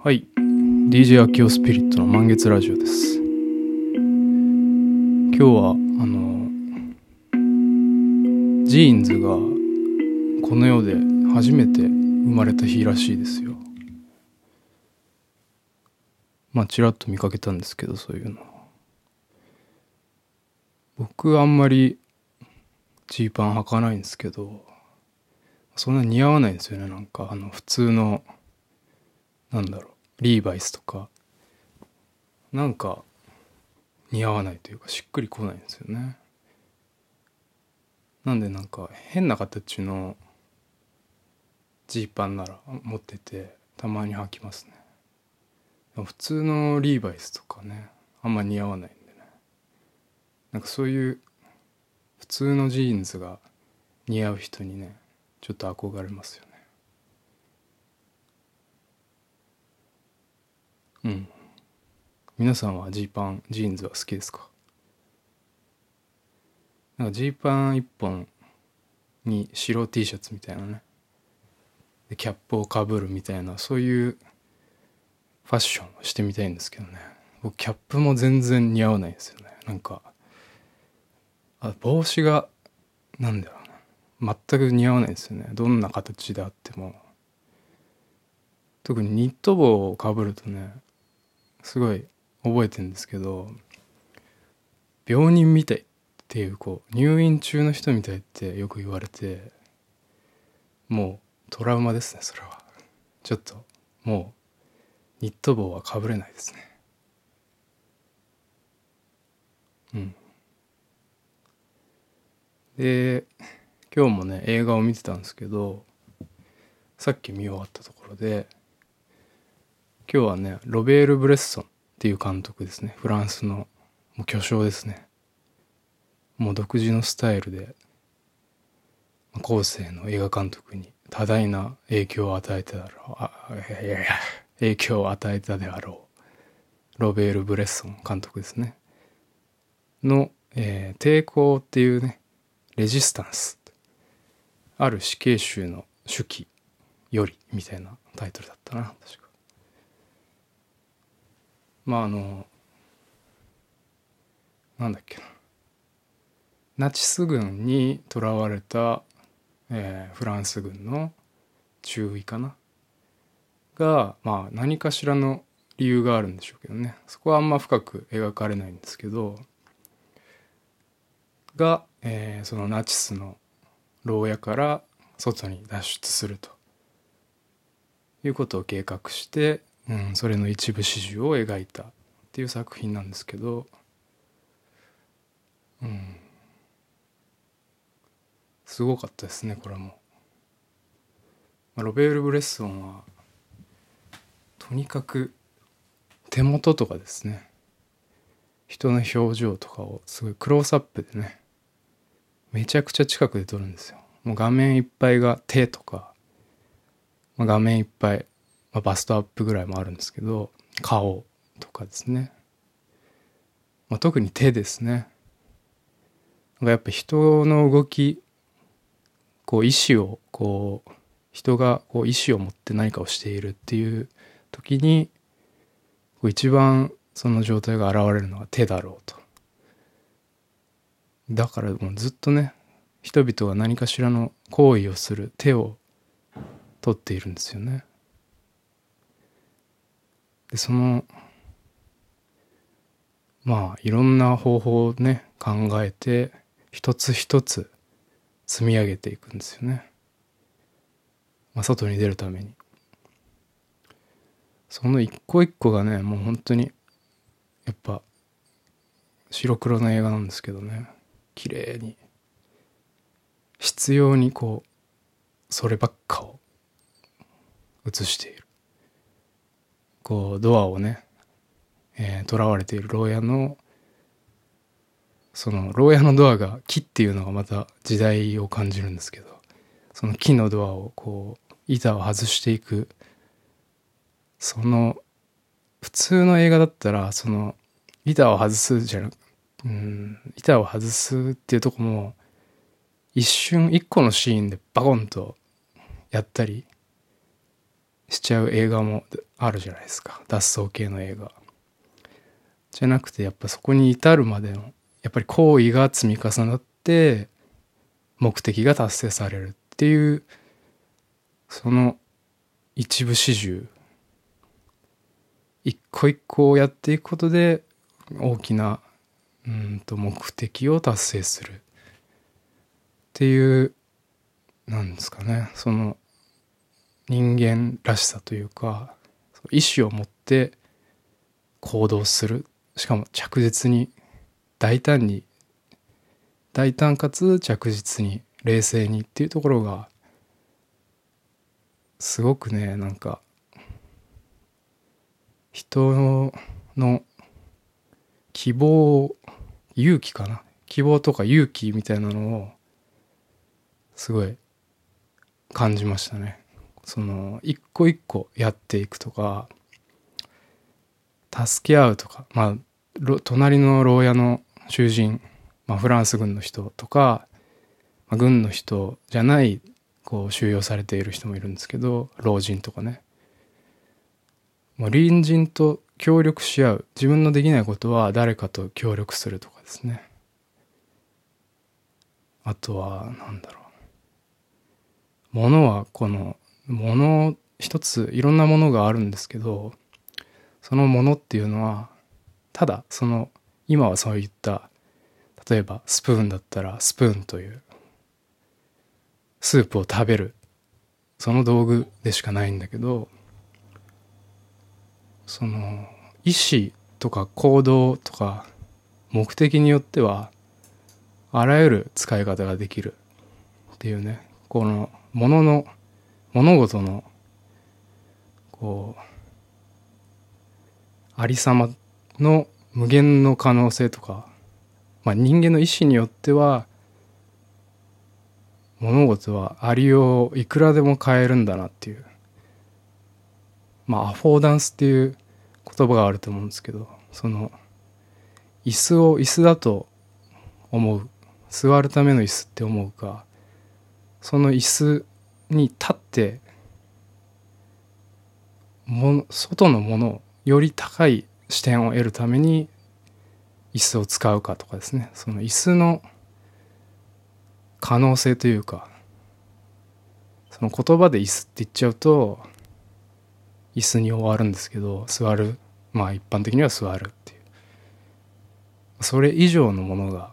はい。DJ アキオスピリットの満月ラジオです。今日はあのジーンズがこの世で初めて生まれた日らしいですよ。まあちらっと見かけたんですけどそういうの。僕あんまりジーパン履かないんですけどそんな似合わないんですよねなんか。あの普通のなんだろう。リーバイスとか。なんか似合わないというかしっくりこないんですよね。なんでなんか変な形のジーパンなら持っててたまに履きますね。普通のリーバイスとかねあんま似合わないんでね。なんかそういう普通のジーンズが似合う人にねちょっと憧れますよね。うん。皆さんはジーパンジーンズは好きですか？なんかジーパン一本に白 T シャツみたいなね。でキャップをかぶるみたいなそういうファッションをしてみたいんですけどね。僕キャップも全然似合わないですよね。なんかあ帽子がなんだろうな。全く似合わないですよね。どんな形であっても。特にニット帽をかぶるとねすごい覚えてるんですけど病人みたいっていうこう入院中の人みたいってよく言われてもうトラウマですねそれは。ちょっともうニット帽はかぶれないですね。うん。で今日もね映画を見てたんですけどさっき見終わったところで今日はねロベール・ブレッソンっていう監督ですね。フランスのもう巨匠ですね。もう独自のスタイルで後世の映画監督に多大な影響を与えただろう。あいやいや影響を与えたであろう。ロベール・ブレッソン監督ですね。の、えー、抵抗っていうねレジスタンス。ある死刑囚の手記よりみたいなタイトルだったな確か。まああのなんだっけな。ナチス軍に囚われた、えー、フランス軍の中尉かな。がまあ何かしらの理由があるんでしょうけどね。そこはあんま深く描かれないんですけど。が、えー、そのナチスの牢屋から外に脱出するということを計画してうん、それの一部始終を描いたっていう作品なんですけど、うん、すごかったですねこれも。ロベール・ブレッソンはとにかく手元とかですね人の表情とかをすごいクロースアップでねめちゃくちゃ近くで撮るんですよ。もう画面いっぱいが手とか、まあ、画面いっぱいまあ、バストアップぐらいもあるんですけど顔とかですね、まあ、特に手ですね。やっぱ人の動きこう意志をこう人がこう意志を持って何かをしているっていう時に一番その状態が現れるのは手だろうと。だからもうずっとね人々が何かしらの行為をする手を取っているんですよね。でそのまあいろんな方法をね考えて一つ一つ積み上げていくんですよね、まあ、外に出るために。その一個一個がねもう本当にやっぱ白黒の映画なんですけどね。綺麗に必要にこうそればっかを映している。こうドアをねえー、囚われている牢屋のその牢屋のドアが木っていうのがまた時代を感じるんですけどその木のドアをこう板を外していくその普通の映画だったらその板を外すじゃなくうん板を外すっていうとこも一瞬一個のシーンでバコンとやったりしちゃう映画もあるじゃないですか。脱走系の映画。じゃなくてやっぱそこに至るまでのやっぱり行為が積み重なって目的が達成されるっていうその一部始終。一個一個をやっていくことで大きなうんと目的を達成する。っていうなんですかね。その人間らしさというか意志を持って行動する。しかも着実に大胆に大胆かつ着実に冷静にっていうところがすごくねなんか人の希望勇気かな。希望とか勇気みたいなのをすごい感じましたね。その一個一個やっていくとか助け合うとかまあ隣の牢屋の囚人、まあ、フランス軍の人とか、まあ、軍の人じゃないこう収容されている人もいるんですけど老人とかね。もう隣人と協力し合う。自分のできないことは誰かと協力するとかですね。あとは何だろう。物はこの物一ついろんなものがあるんですけどそのものっていうのはただその今はそういった例えばスプーンだったらスプーンというスープを食べるその道具でしかないんだけどその意思とか行動とか目的によってはあらゆる使い方ができるっていうねこのものの物事のこうありさまの無限の可能性とか、まあ、人間の意志によっては物事はありよういくらでも変えるんだなっていうまあアフォーダンスっていう言葉があると思うんですけどその椅子を椅子だと思う座るための椅子って思うかその椅子に立っても外のものをより高い視点を得るために椅子を使うかとかですね。その椅子の可能性というかその言葉で椅子って言っちゃうと椅子に終わるんですけど座る。まあ一般的には座るっていう。それ以上のものが、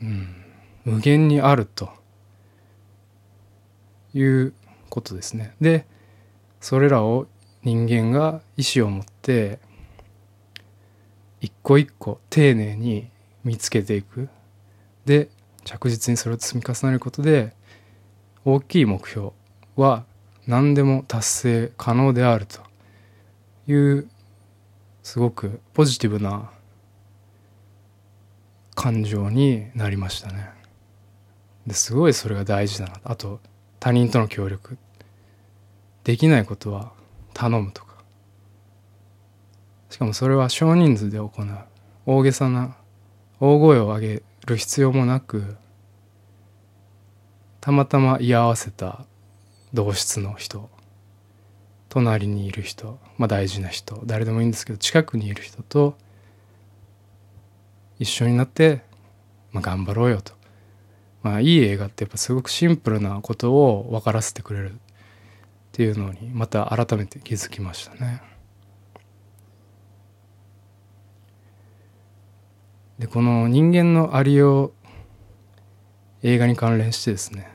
うん、無限にあると。いうことですね。でそれらを人間が意志を持って一個一個丁寧に見つけていく。で着実にそれを積み重ねることで大きい目標は何でも達成可能であるというすごくポジティブな感情になりましたね。ですごいそれが大事だな。あと他人との協力。できないことは頼むとか。しかもそれは少人数で行う。大げさな大声を上げる必要もなくたまたま居合わせた同室の人。隣にいる人、まあ、大事な人。誰でもいいんですけど近くにいる人と一緒になって、まあ、頑張ろうよと、まあ、いい映画ってやっぱすごくシンプルなことを分からせてくれるっていうのにまた改めて気づきましたね。でこの人間のありよう映画に関連してですね、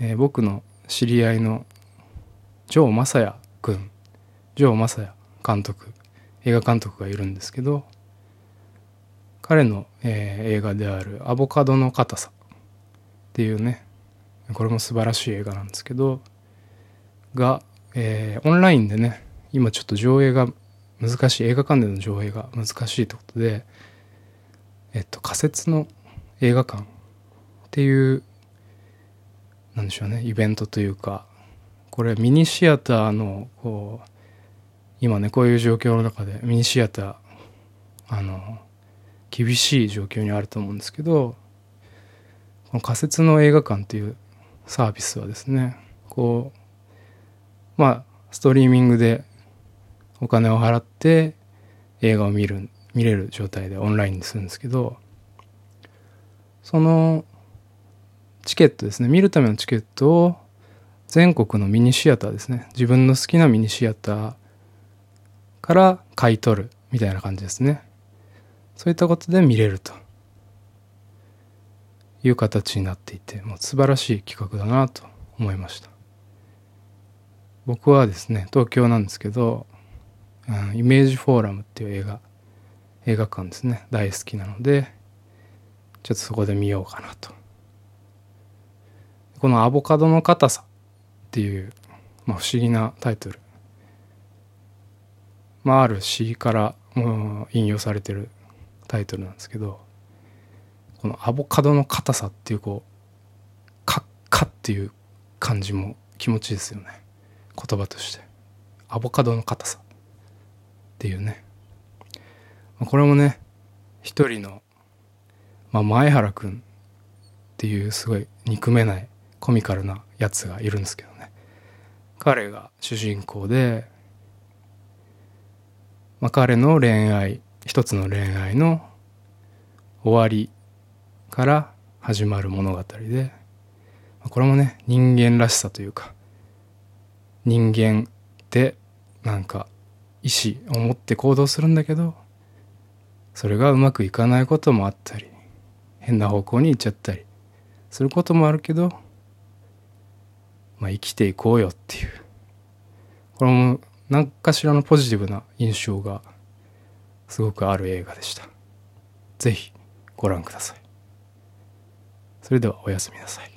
えー、僕の知り合いのジョー・マサヤ君ジョー・マサヤ監督映画監督がいるんですけど彼の、えー、映画である「アボカドの硬さ」っていうねこれも素晴らしい映画なんですけどが、えー、オンラインでね今ちょっと上映が難しい映画館での上映が難しいということでえっと仮設の映画館っていうなんでしょうねイベントというかこれミニシアターのこう今ねこういう状況の中でミニシアターあの厳しい状況にあると思うんですけどこの仮設の映画館っていうサービスはですねこうまあストリーミングでお金を払って映画を見る見れる状態でオンラインにするんですけどそのチケットですね見るためのチケットを全国のミニシアターですね自分の好きなミニシアターから買い取るみたいな感じですね。そういったことで見れると。いう形になっていてもう素晴らしい企画だなと思いました。僕はですね東京なんですけど、うん、イメージフォーラムっていう映画映画館ですね。大好きなのでちょっとそこで見ようかなと。この「アボカドの硬さ」っていう、まあ、不思議なタイトル。まあある詩からもう引用されてるタイトルなんですけどこのアボカドの硬さっていうこうカッカっていう感じも気持ちいいですよね。言葉として。アボカドの硬さっていうね。これもね一人の、まあ、前原くんっていうすごい憎めないコミカルなやつがいるんですけどね。彼が主人公で、まあ、彼の恋愛一つの恋愛の終わりから始まる物語でこれもね人間らしさというか人間ってなんか意志を持って行動するんだけどそれがうまくいかないこともあったり変な方向に行っちゃったりすることもあるけど、まあ、生きていこうよっていう。これも何かしらのポジティブな印象がすごくある映画でした。是非ご覧ください。それではおやすみなさい。